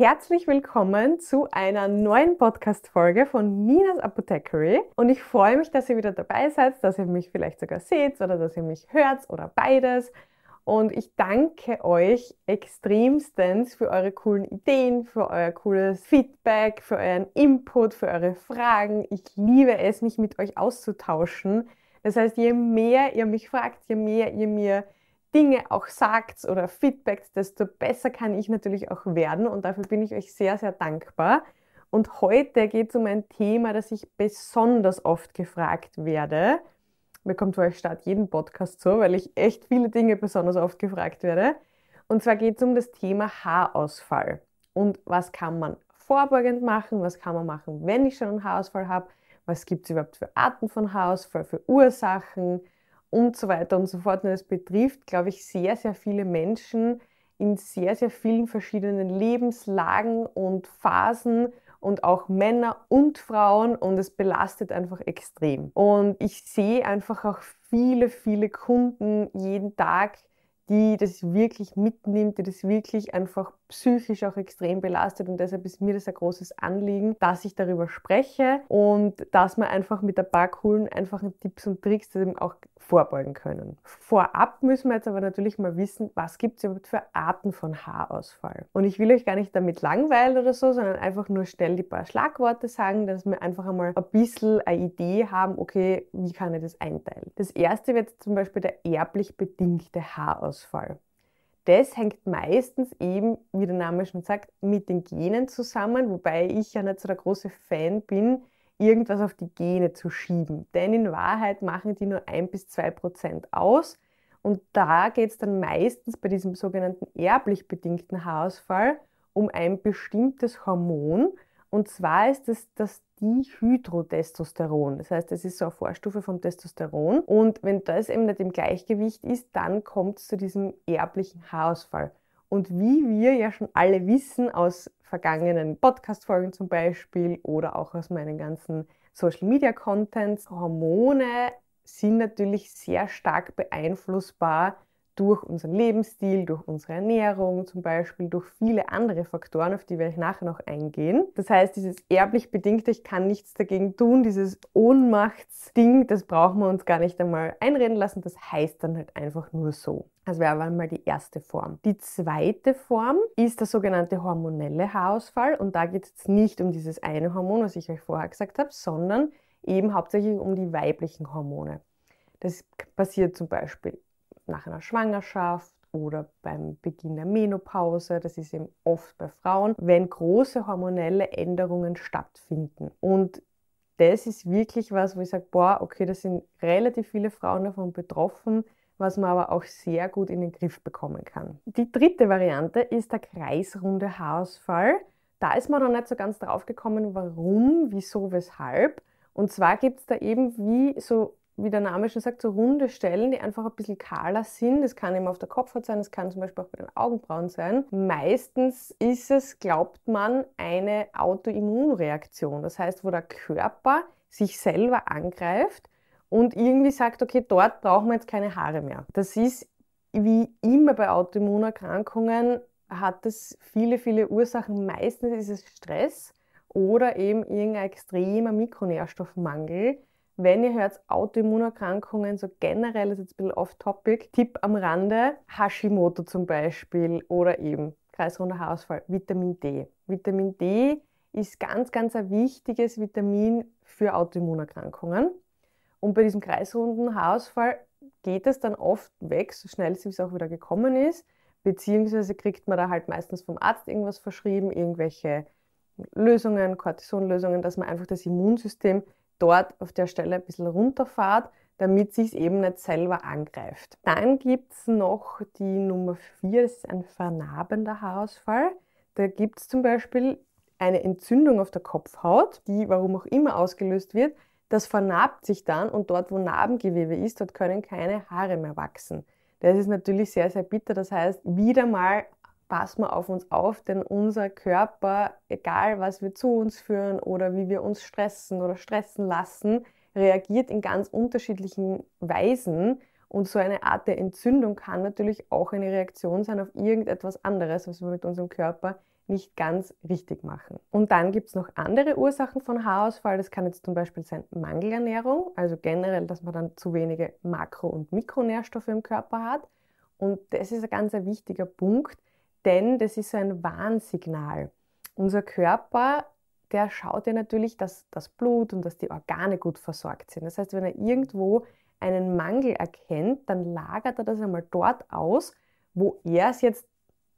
herzlich willkommen zu einer neuen Podcast-Folge von Ninas Apothecary. Und ich freue mich, dass ihr wieder dabei seid, dass ihr mich vielleicht sogar seht oder dass ihr mich hört oder beides. Und ich danke euch extremstens für eure coolen Ideen, für euer cooles Feedback, für euren Input, für eure Fragen. Ich liebe es, mich mit euch auszutauschen. Das heißt, je mehr ihr mich fragt, je mehr ihr mir Dinge auch sagt oder feedbackt, desto besser kann ich natürlich auch werden und dafür bin ich euch sehr, sehr dankbar. Und heute geht es um ein Thema, das ich besonders oft gefragt werde. Mir kommt für euch statt jeden Podcast so, weil ich echt viele Dinge besonders oft gefragt werde. Und zwar geht es um das Thema Haarausfall. Und was kann man vorbeugend machen? Was kann man machen, wenn ich schon einen Haarausfall habe? Was gibt es überhaupt für Arten von Haarausfall, für Ursachen? Und so weiter und so fort. Und es betrifft, glaube ich, sehr, sehr viele Menschen in sehr, sehr vielen verschiedenen Lebenslagen und Phasen und auch Männer und Frauen und es belastet einfach extrem. Und ich sehe einfach auch viele, viele Kunden jeden Tag, die das wirklich mitnimmt, die das wirklich einfach psychisch auch extrem belastet und deshalb ist mir das ein großes Anliegen, dass ich darüber spreche und dass man einfach mit ein paar coolen, einfachen Tipps und Tricks eben auch vorbeugen können. Vorab müssen wir jetzt aber natürlich mal wissen, was gibt es überhaupt für Arten von Haarausfall. Und ich will euch gar nicht damit langweilen oder so, sondern einfach nur schnell die paar Schlagworte sagen, dass wir einfach einmal ein bisschen eine Idee haben, okay, wie kann ich das einteilen. Das erste wird zum Beispiel der erblich bedingte Haarausfall. Das hängt meistens eben, wie der Name schon sagt, mit den Genen zusammen, wobei ich ja nicht so der große Fan bin, irgendwas auf die Gene zu schieben. Denn in Wahrheit machen die nur ein bis zwei Prozent aus. Und da geht es dann meistens bei diesem sogenannten erblich bedingten Haarausfall um ein bestimmtes Hormon. Und zwar ist es das Dihydrotestosteron. Das heißt, es ist so eine Vorstufe vom Testosteron. Und wenn das eben nicht im Gleichgewicht ist, dann kommt es zu diesem erblichen Haarausfall. Und wie wir ja schon alle wissen aus vergangenen Podcast-Folgen zum Beispiel oder auch aus meinen ganzen Social-Media-Contents, Hormone sind natürlich sehr stark beeinflussbar durch unseren Lebensstil, durch unsere Ernährung zum Beispiel, durch viele andere Faktoren, auf die werde ich nachher noch eingehen. Das heißt, dieses erblich bedingte, ich kann nichts dagegen tun, dieses Ohnmachtsding, das brauchen wir uns gar nicht einmal einreden lassen, das heißt dann halt einfach nur so. Das wäre aber mal die erste Form. Die zweite Form ist der sogenannte hormonelle Haarausfall und da geht es nicht um dieses eine Hormon, was ich euch vorher gesagt habe, sondern eben hauptsächlich um die weiblichen Hormone. Das passiert zum Beispiel nach einer Schwangerschaft oder beim Beginn der Menopause, das ist eben oft bei Frauen, wenn große hormonelle Änderungen stattfinden. Und das ist wirklich was, wo ich sage, boah, okay, da sind relativ viele Frauen davon betroffen, was man aber auch sehr gut in den Griff bekommen kann. Die dritte Variante ist der kreisrunde Haarausfall. Da ist man noch nicht so ganz drauf gekommen, warum, wieso, weshalb. Und zwar gibt es da eben wie so wie der Name schon sagt, so runde Stellen, die einfach ein bisschen kahler sind. Das kann eben auf der Kopfhaut sein, das kann zum Beispiel auch bei den Augenbrauen sein. Meistens ist es, glaubt man, eine Autoimmunreaktion. Das heißt, wo der Körper sich selber angreift und irgendwie sagt, okay, dort brauchen wir jetzt keine Haare mehr. Das ist wie immer bei Autoimmunerkrankungen, hat es viele, viele Ursachen. Meistens ist es Stress oder eben irgendein extremer Mikronährstoffmangel wenn ihr hört Autoimmunerkrankungen, so generell, ist jetzt ein bisschen off-topic, Tipp am Rande, Hashimoto zum Beispiel oder eben kreisrunder Haarausfall, Vitamin D. Vitamin D ist ganz, ganz ein wichtiges Vitamin für Autoimmunerkrankungen. Und bei diesem kreisrunden Haarausfall geht es dann oft weg, so schnell es auch wieder gekommen ist, beziehungsweise kriegt man da halt meistens vom Arzt irgendwas verschrieben, irgendwelche Lösungen, Cortisonlösungen, dass man einfach das Immunsystem dort auf der Stelle ein bisschen runterfahrt, damit es eben nicht selber angreift. Dann gibt es noch die Nummer 4, das ist ein vernarbender Haarausfall. Da gibt es zum Beispiel eine Entzündung auf der Kopfhaut, die warum auch immer ausgelöst wird. Das vernarbt sich dann und dort, wo Narbengewebe ist, dort können keine Haare mehr wachsen. Das ist natürlich sehr, sehr bitter. Das heißt, wieder mal passen wir auf uns auf, denn unser Körper, egal was wir zu uns führen oder wie wir uns stressen oder stressen lassen, reagiert in ganz unterschiedlichen Weisen. Und so eine Art der Entzündung kann natürlich auch eine Reaktion sein auf irgendetwas anderes, was wir mit unserem Körper nicht ganz richtig machen. Und dann gibt es noch andere Ursachen von Haarausfall. Das kann jetzt zum Beispiel sein Mangelernährung, also generell, dass man dann zu wenige Makro- und Mikronährstoffe im Körper hat. Und das ist ein ganz wichtiger Punkt, denn das ist so ein Warnsignal. Unser Körper, der schaut ja natürlich, dass das Blut und dass die Organe gut versorgt sind. Das heißt, wenn er irgendwo einen Mangel erkennt, dann lagert er das einmal dort aus, wo er es jetzt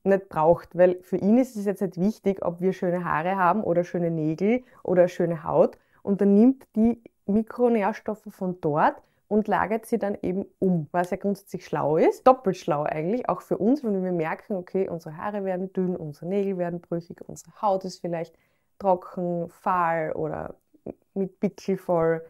nicht braucht, weil für ihn ist es jetzt nicht wichtig, ob wir schöne Haare haben oder schöne Nägel oder schöne Haut. Und dann nimmt die Mikronährstoffe von dort und lagert sie dann eben um, was ja grundsätzlich schlau ist. Doppelt schlau eigentlich, auch für uns, wenn wir merken, okay, unsere Haare werden dünn, unsere Nägel werden brüchig, unsere Haut ist vielleicht trocken, fahl oder mit Pickel voll.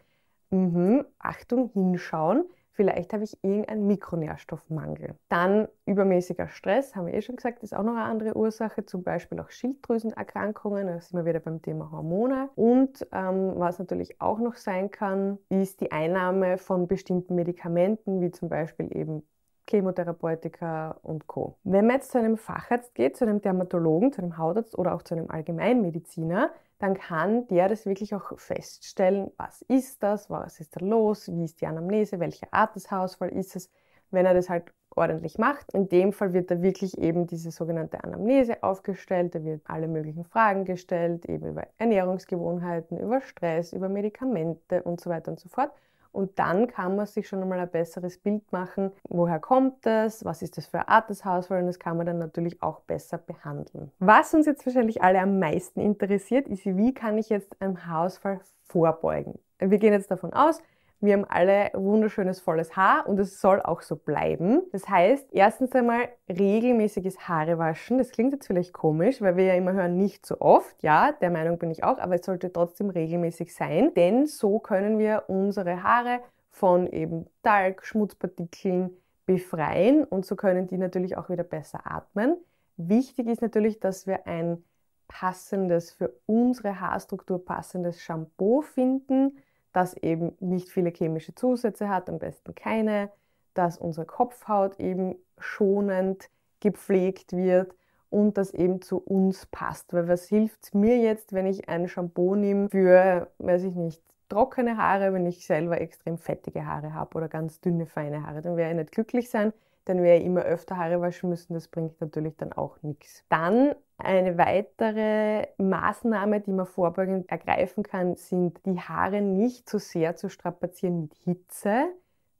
Mhm. Achtung, hinschauen Vielleicht habe ich irgendeinen Mikronährstoffmangel. Dann übermäßiger Stress, haben wir eh schon gesagt, ist auch noch eine andere Ursache, zum Beispiel auch Schilddrüsenerkrankungen, da sind wir wieder beim Thema Hormone. Und ähm, was natürlich auch noch sein kann, ist die Einnahme von bestimmten Medikamenten, wie zum Beispiel eben Chemotherapeutika und Co. Wenn man jetzt zu einem Facharzt geht, zu einem Dermatologen, zu einem Hautarzt oder auch zu einem Allgemeinmediziner, dann kann der das wirklich auch feststellen, was ist das, was ist da los, wie ist die Anamnese, welche Art des Haarausfall ist es, wenn er das halt ordentlich macht. In dem Fall wird da wirklich eben diese sogenannte Anamnese aufgestellt, da wird alle möglichen Fragen gestellt, eben über Ernährungsgewohnheiten, über Stress, über Medikamente und so weiter und so fort. Und dann kann man sich schon einmal ein besseres Bild machen, woher kommt das, was ist das für eine Art des Haarausfalls und das kann man dann natürlich auch besser behandeln. Was uns jetzt wahrscheinlich alle am meisten interessiert, ist, wie kann ich jetzt einem Haarausfall vorbeugen? Wir gehen jetzt davon aus, wir haben alle wunderschönes volles Haar und es soll auch so bleiben. Das heißt, erstens einmal regelmäßiges Haarewaschen. Das klingt jetzt vielleicht komisch, weil wir ja immer hören, nicht so oft. Ja, der Meinung bin ich auch, aber es sollte trotzdem regelmäßig sein, denn so können wir unsere Haare von eben Talg, Schmutzpartikeln befreien und so können die natürlich auch wieder besser atmen. Wichtig ist natürlich, dass wir ein passendes, für unsere Haarstruktur passendes Shampoo finden das eben nicht viele chemische Zusätze hat, am besten keine, dass unsere Kopfhaut eben schonend gepflegt wird und das eben zu uns passt. Weil was hilft mir jetzt, wenn ich ein Shampoo nehme für, weiß ich nicht, trockene Haare, wenn ich selber extrem fettige Haare habe oder ganz dünne, feine Haare, dann werde ich nicht glücklich sein, dann werde ich immer öfter Haare waschen müssen. Das bringt natürlich dann auch nichts. Dann eine weitere Maßnahme, die man vorbeugend ergreifen kann, sind die Haare nicht zu sehr zu strapazieren mit Hitze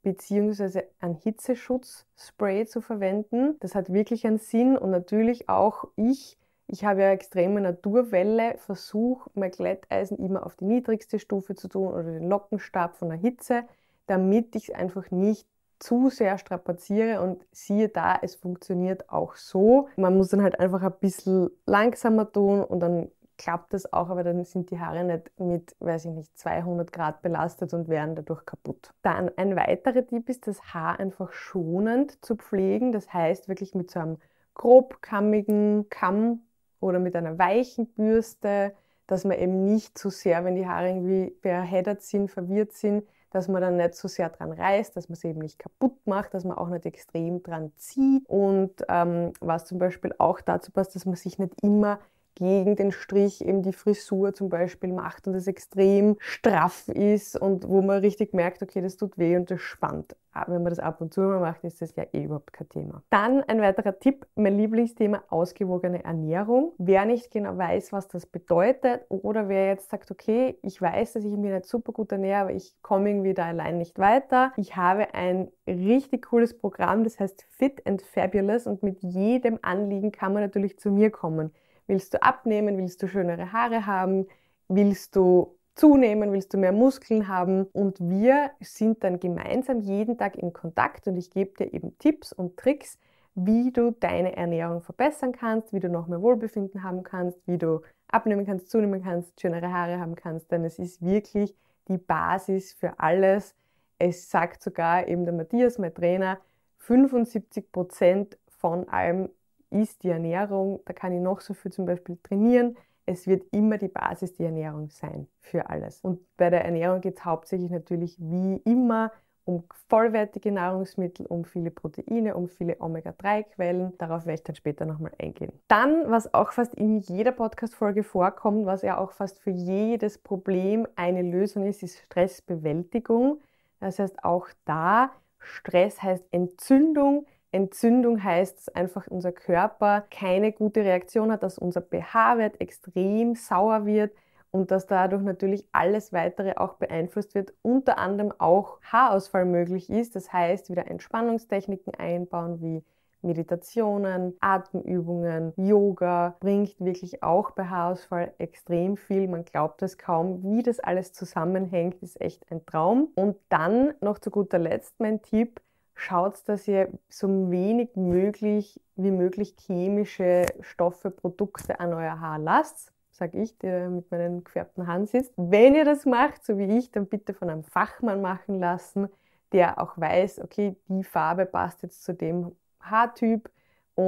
beziehungsweise ein Hitzeschutzspray zu verwenden. Das hat wirklich einen Sinn und natürlich auch ich, ich habe ja extreme Naturwelle, versuche mein Glätteisen immer auf die niedrigste Stufe zu tun oder den Lockenstab von der Hitze, damit ich es einfach nicht zu sehr strapaziere und siehe da, es funktioniert auch so. Man muss dann halt einfach ein bisschen langsamer tun und dann klappt das auch, aber dann sind die Haare nicht mit, weiß ich nicht, 200 Grad belastet und werden dadurch kaputt. Dann ein weiterer Tipp ist, das Haar einfach schonend zu pflegen. Das heißt wirklich mit so einem grobkammigen Kamm oder mit einer weichen Bürste, dass man eben nicht zu sehr, wenn die Haare irgendwie verheddert sind, verwirrt sind, dass man dann nicht so sehr dran reißt, dass man es eben nicht kaputt macht, dass man auch nicht extrem dran zieht. Und ähm, was zum Beispiel auch dazu passt, dass man sich nicht immer gegen den Strich eben die Frisur zum Beispiel macht und es extrem straff ist und wo man richtig merkt, okay, das tut weh und das spannt. Aber wenn man das ab und zu mal macht, ist das ja eh überhaupt kein Thema. Dann ein weiterer Tipp, mein Lieblingsthema, ausgewogene Ernährung. Wer nicht genau weiß, was das bedeutet oder wer jetzt sagt, okay, ich weiß, dass ich mich nicht super gut ernähre, aber ich komme irgendwie da allein nicht weiter. Ich habe ein richtig cooles Programm, das heißt Fit and Fabulous und mit jedem Anliegen kann man natürlich zu mir kommen. Willst du abnehmen? Willst du schönere Haare haben? Willst du zunehmen? Willst du mehr Muskeln haben? Und wir sind dann gemeinsam jeden Tag in Kontakt und ich gebe dir eben Tipps und Tricks, wie du deine Ernährung verbessern kannst, wie du noch mehr Wohlbefinden haben kannst, wie du abnehmen kannst, zunehmen kannst, schönere Haare haben kannst, denn es ist wirklich die Basis für alles. Es sagt sogar eben der Matthias, mein Trainer, 75 Prozent von allem ist die Ernährung. Da kann ich noch so viel zum Beispiel trainieren. Es wird immer die Basis die Ernährung sein für alles. Und bei der Ernährung geht es hauptsächlich natürlich wie immer um vollwertige Nahrungsmittel, um viele Proteine, um viele Omega-3-Quellen. Darauf werde ich dann später nochmal eingehen. Dann, was auch fast in jeder Podcast-Folge vorkommt, was ja auch fast für jedes Problem eine Lösung ist, ist Stressbewältigung. Das heißt, auch da, Stress heißt Entzündung. Entzündung heißt, dass einfach unser Körper keine gute Reaktion hat, dass unser pH-Wert extrem sauer wird, und dass dadurch natürlich alles weitere auch beeinflusst wird, unter anderem auch Haarausfall möglich ist. Das heißt, wieder Entspannungstechniken einbauen wie Meditationen, Atemübungen, Yoga bringt wirklich auch bei Haarausfall extrem viel. Man glaubt es kaum, wie das alles zusammenhängt, ist echt ein Traum. Und dann noch zu guter Letzt mein Tipp, schaut, dass ihr so wenig möglich wie möglich chemische Stoffe, Produkte an euer Haar lasst sage ich, der mit meinen gefärbten Haaren sitzt. Wenn ihr das macht, so wie ich, dann bitte von einem Fachmann machen lassen, der auch weiß, okay, die Farbe passt jetzt zu dem Haartyp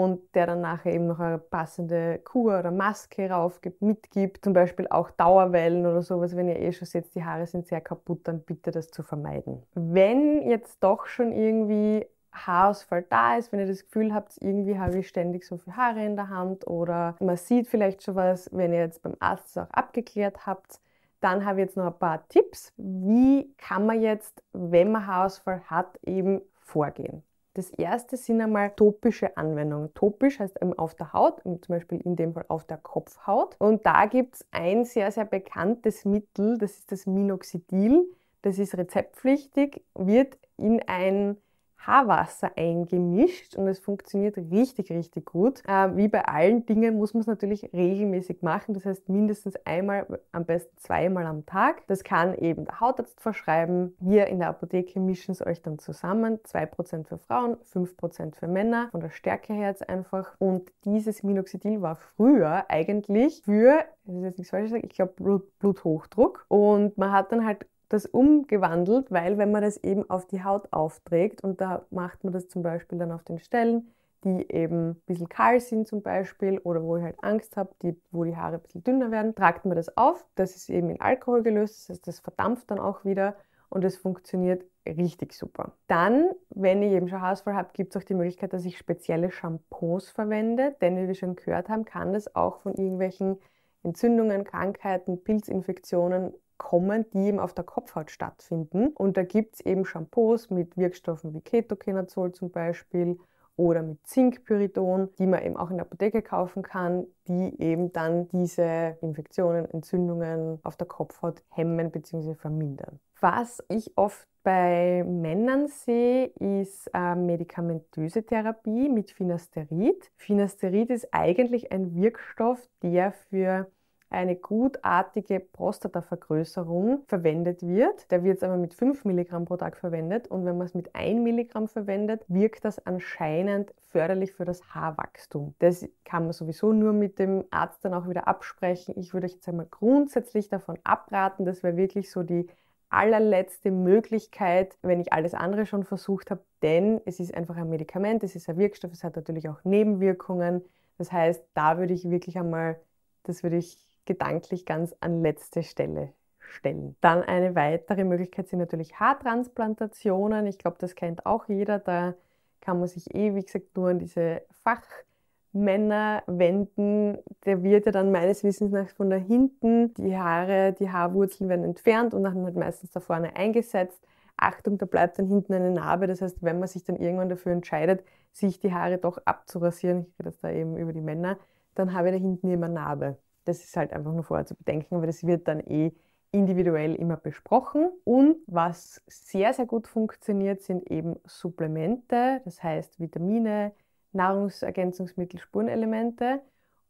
und der dann nachher eben noch eine passende Kur oder Maske raufgibt, mitgibt. Zum Beispiel auch Dauerwellen oder sowas, wenn ihr eh schon seht, die Haare sind sehr kaputt, dann bitte das zu vermeiden. Wenn jetzt doch schon irgendwie Haarausfall da ist, wenn ihr das Gefühl habt, irgendwie habe ich ständig so viele Haare in der Hand oder man sieht vielleicht schon was, wenn ihr jetzt beim Arzt auch abgeklärt habt, dann habe ich jetzt noch ein paar Tipps. Wie kann man jetzt, wenn man Haarausfall hat, eben vorgehen? Das erste sind einmal topische Anwendungen. Topisch heißt auf der Haut, zum Beispiel in dem Fall auf der Kopfhaut. Und da gibt es ein sehr, sehr bekanntes Mittel, das ist das Minoxidil. Das ist rezeptpflichtig, wird in ein Haarwasser eingemischt und es funktioniert richtig, richtig gut. Äh, wie bei allen Dingen muss man es natürlich regelmäßig machen, das heißt mindestens einmal, am besten zweimal am Tag. Das kann eben der Hautarzt verschreiben. Wir in der Apotheke mischen es euch dann zusammen. 2% für Frauen, 5% für Männer, von der Stärke her jetzt einfach. Und dieses Minoxidil war früher eigentlich für, das ist jetzt nichts falsches, ich glaube Blut, Bluthochdruck. Und man hat dann halt das umgewandelt, weil wenn man das eben auf die Haut aufträgt und da macht man das zum Beispiel dann auf den Stellen, die eben ein bisschen kahl sind zum Beispiel oder wo ich halt Angst habe, die, wo die Haare ein bisschen dünner werden, tragt man das auf. Das ist eben in Alkohol gelöst, das heißt, das verdampft dann auch wieder und es funktioniert richtig super. Dann, wenn ich eben schon Haarausfall habe, gibt es auch die Möglichkeit, dass ich spezielle Shampoos verwende, denn wie wir schon gehört haben, kann das auch von irgendwelchen Entzündungen, Krankheiten, Pilzinfektionen kommen, die eben auf der Kopfhaut stattfinden. Und da gibt es eben Shampoos mit Wirkstoffen wie Ketokenazol zum Beispiel oder mit Zinkpyridon, die man eben auch in der Apotheke kaufen kann, die eben dann diese Infektionen, Entzündungen auf der Kopfhaut hemmen bzw. vermindern. Was ich oft bei Männern sehe, ist äh, medikamentöse Therapie mit Finasterid. Finasterid ist eigentlich ein Wirkstoff, der für eine gutartige Prostatavergrößerung verwendet wird. Der wird aber mit 5 Milligramm pro Tag verwendet und wenn man es mit 1 Milligramm verwendet, wirkt das anscheinend förderlich für das Haarwachstum. Das kann man sowieso nur mit dem Arzt dann auch wieder absprechen. Ich würde euch jetzt einmal grundsätzlich davon abraten, das wäre wirklich so die allerletzte Möglichkeit, wenn ich alles andere schon versucht habe, denn es ist einfach ein Medikament, es ist ein Wirkstoff, es hat natürlich auch Nebenwirkungen. Das heißt, da würde ich wirklich einmal, das würde ich gedanklich ganz an letzte Stelle stellen. Dann eine weitere Möglichkeit sind natürlich Haartransplantationen. Ich glaube, das kennt auch jeder. Da kann man sich eh, wie gesagt, nur an diese Fachmänner wenden. Der wird ja dann meines Wissens nach von da hinten, die Haare, die Haarwurzeln werden entfernt und dann halt meistens da vorne eingesetzt. Achtung, da bleibt dann hinten eine Narbe. Das heißt, wenn man sich dann irgendwann dafür entscheidet, sich die Haare doch abzurasieren, ich rede jetzt da eben über die Männer, dann habe ich da hinten immer Narbe. Das ist halt einfach nur vorher zu bedenken, aber das wird dann eh individuell immer besprochen. Und was sehr, sehr gut funktioniert, sind eben Supplemente, das heißt Vitamine, Nahrungsergänzungsmittel, Spurenelemente.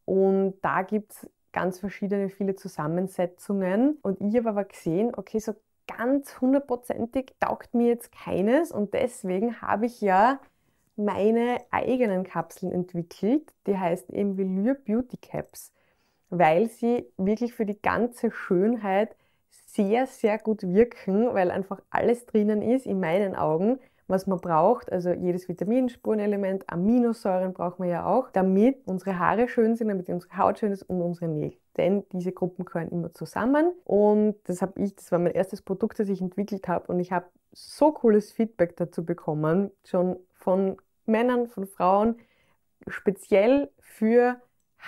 Und da gibt es ganz verschiedene, viele Zusammensetzungen. Und ich habe aber gesehen, okay, so ganz hundertprozentig taugt mir jetzt keines. Und deswegen habe ich ja meine eigenen Kapseln entwickelt. Die heißen eben Velour Beauty Caps weil sie wirklich für die ganze Schönheit sehr, sehr gut wirken, weil einfach alles drinnen ist, in meinen Augen, was man braucht, also jedes Vitamin, Spurenelement, Aminosäuren braucht man ja auch, damit unsere Haare schön sind, damit unsere Haut schön ist und unsere Nägel. Denn diese Gruppen gehören immer zusammen. Und das habe ich, das war mein erstes Produkt, das ich entwickelt habe. Und ich habe so cooles Feedback dazu bekommen, schon von Männern, von Frauen, speziell für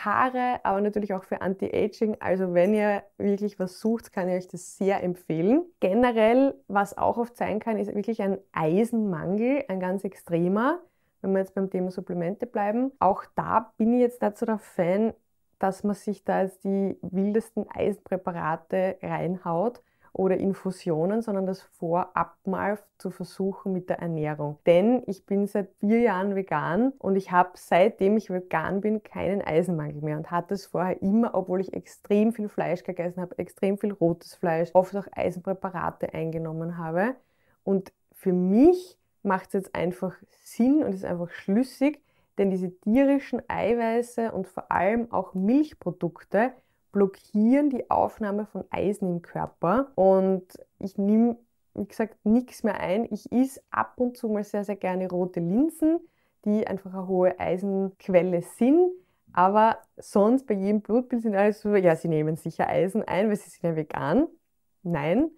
Haare, aber natürlich auch für Anti-Aging. Also wenn ihr wirklich was sucht, kann ich euch das sehr empfehlen. Generell, was auch oft sein kann, ist wirklich ein Eisenmangel, ein ganz extremer. Wenn wir jetzt beim Thema Supplemente bleiben, auch da bin ich jetzt so der Fan, dass man sich da jetzt die wildesten Eisenpräparate reinhaut, oder Infusionen, sondern das vorab mal zu versuchen mit der Ernährung. Denn ich bin seit vier Jahren vegan und ich habe seitdem ich vegan bin keinen Eisenmangel mehr und hatte es vorher immer, obwohl ich extrem viel Fleisch gegessen habe, extrem viel rotes Fleisch, oft auch Eisenpräparate eingenommen habe. Und für mich macht es jetzt einfach Sinn und ist einfach schlüssig, denn diese tierischen Eiweiße und vor allem auch Milchprodukte blockieren die Aufnahme von Eisen im Körper und ich nehme, wie gesagt, nichts mehr ein. Ich esse ab und zu mal sehr, sehr gerne rote Linsen, die einfach eine hohe Eisenquelle sind. Aber sonst bei jedem Blutbild sind alle so, ja, sie nehmen sicher Eisen ein, weil sie sind ja vegan. Nein.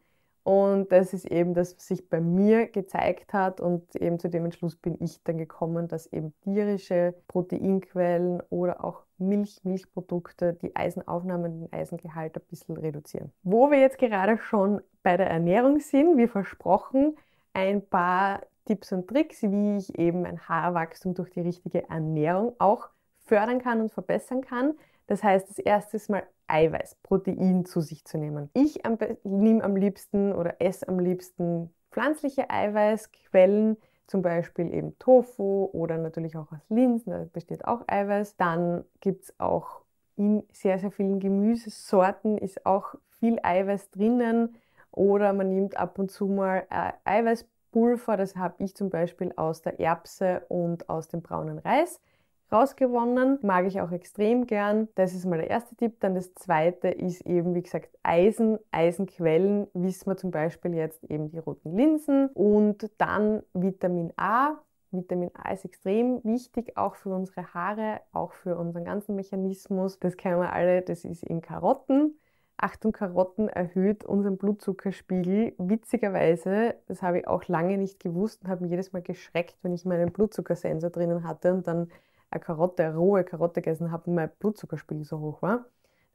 Und das ist eben das, was sich bei mir gezeigt hat und eben zu dem Entschluss bin ich dann gekommen, dass eben tierische Proteinquellen oder auch Milch, Milchprodukte die Eisenaufnahme und den Eisengehalt ein bisschen reduzieren. Wo wir jetzt gerade schon bei der Ernährung sind, wie versprochen, ein paar Tipps und Tricks, wie ich eben ein Haarwachstum durch die richtige Ernährung auch fördern kann und verbessern kann. Das heißt, das erste ist mal Eiweiß, Protein zu sich zu nehmen. Ich nehme am liebsten oder esse am liebsten pflanzliche Eiweißquellen, zum Beispiel eben Tofu oder natürlich auch aus Linsen, da besteht auch Eiweiß. Dann gibt es auch in sehr, sehr vielen Gemüsesorten ist auch viel Eiweiß drinnen oder man nimmt ab und zu mal äh, Eiweißpulver, das habe ich zum Beispiel aus der Erbse und aus dem braunen Reis rausgewonnen. Mag ich auch extrem gern. Das ist mal der erste Tipp. Dann das zweite ist eben, wie gesagt, Eisen. Eisenquellen wissen wir zum Beispiel jetzt eben die roten Linsen und dann Vitamin A. Vitamin A ist extrem wichtig, auch für unsere Haare, auch für unseren ganzen Mechanismus. Das kennen wir alle, das ist in Karotten. Achtung, Karotten erhöht unseren Blutzuckerspiegel. Witzigerweise, das habe ich auch lange nicht gewusst und habe mich jedes Mal geschreckt, wenn ich meinen Blutzuckersensor drinnen hatte und dann eine Karotte, eine rohe Karotte gegessen habe und mein Blutzuckerspiegel so hoch war.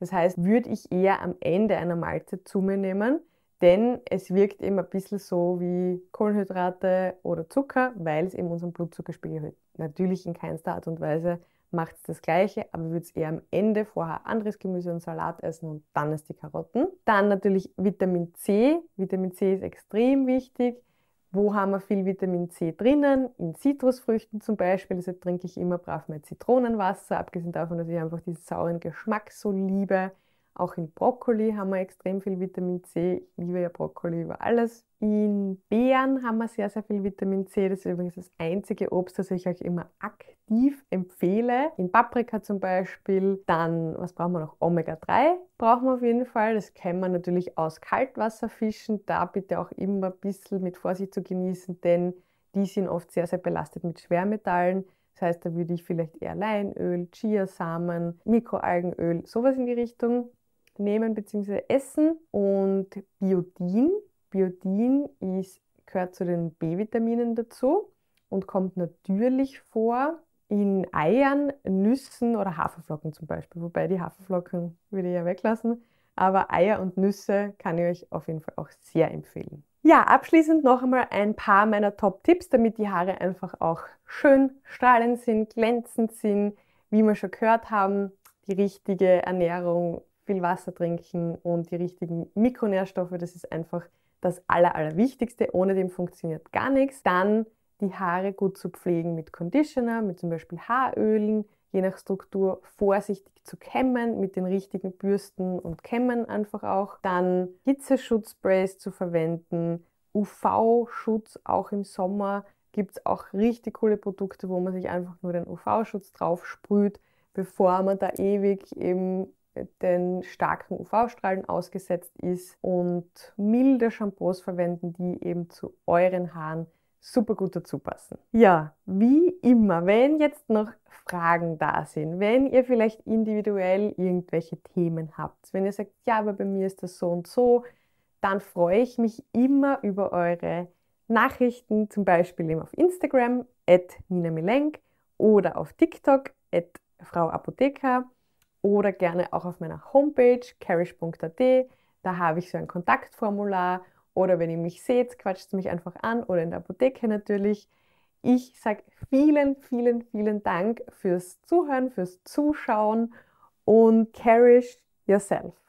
Das heißt, würde ich eher am Ende einer Mahlzeit zu mir nehmen, denn es wirkt eben ein bisschen so wie Kohlenhydrate oder Zucker, weil es eben unseren Blutzuckerspiegel erhöht. Natürlich in keinster Art und Weise macht es das Gleiche, aber würde es eher am Ende vorher anderes Gemüse und Salat essen und dann ist die Karotten. Dann natürlich Vitamin C. Vitamin C ist extrem wichtig. Wo haben wir viel Vitamin C drinnen? In Zitrusfrüchten zum Beispiel. Deshalb trinke ich immer brav mein Zitronenwasser, abgesehen davon, dass ich einfach diesen sauren Geschmack so liebe. Auch in Brokkoli haben wir extrem viel Vitamin C. Ich liebe ja Brokkoli über alles. In Beeren haben wir sehr, sehr viel Vitamin C. Das ist übrigens das einzige Obst, das ich euch immer aktiv empfehle. In Paprika zum Beispiel. Dann, was brauchen wir noch? Omega-3 brauchen wir auf jeden Fall. Das kennen wir natürlich aus Kaltwasserfischen. Da bitte auch immer ein bisschen mit Vorsicht zu genießen, denn die sind oft sehr, sehr belastet mit Schwermetallen. Das heißt, da würde ich vielleicht eher Leinöl, Chiasamen, Mikroalgenöl, sowas in die Richtung nehmen bzw. essen. Und Biodin. Biodin ist, gehört zu den B-Vitaminen dazu und kommt natürlich vor in Eiern, Nüssen oder Haferflocken zum Beispiel. Wobei die Haferflocken würde ich ja weglassen. Aber Eier und Nüsse kann ich euch auf jeden Fall auch sehr empfehlen. Ja, abschließend noch einmal ein paar meiner Top-Tipps, damit die Haare einfach auch schön strahlend sind, glänzend sind. Wie wir schon gehört haben, die richtige Ernährung viel Wasser trinken und die richtigen Mikronährstoffe, das ist einfach das Aller, Allerwichtigste. Ohne dem funktioniert gar nichts. Dann die Haare gut zu pflegen mit Conditioner, mit zum Beispiel Haarölen, je nach Struktur vorsichtig zu kämmen, mit den richtigen Bürsten und Kämmen einfach auch. Dann Hitzeschutzsprays zu verwenden, UV-Schutz auch im Sommer gibt es auch richtig coole Produkte, wo man sich einfach nur den UV-Schutz drauf sprüht, bevor man da ewig eben den starken UV-Strahlen ausgesetzt ist und milde Shampoos verwenden, die eben zu euren Haaren super gut dazu passen. Ja, wie immer, wenn jetzt noch Fragen da sind, wenn ihr vielleicht individuell irgendwelche Themen habt, wenn ihr sagt, ja, aber bei mir ist das so und so, dann freue ich mich immer über eure Nachrichten, zum Beispiel eben auf Instagram, at Nina Milenk oder auf TikTok, at Frau Apotheker oder gerne auch auf meiner Homepage carish.at. Da habe ich so ein Kontaktformular oder wenn ihr mich seht, quatscht mich einfach an oder in der Apotheke natürlich. Ich sage vielen, vielen, vielen Dank fürs Zuhören, fürs Zuschauen und cherish yourself.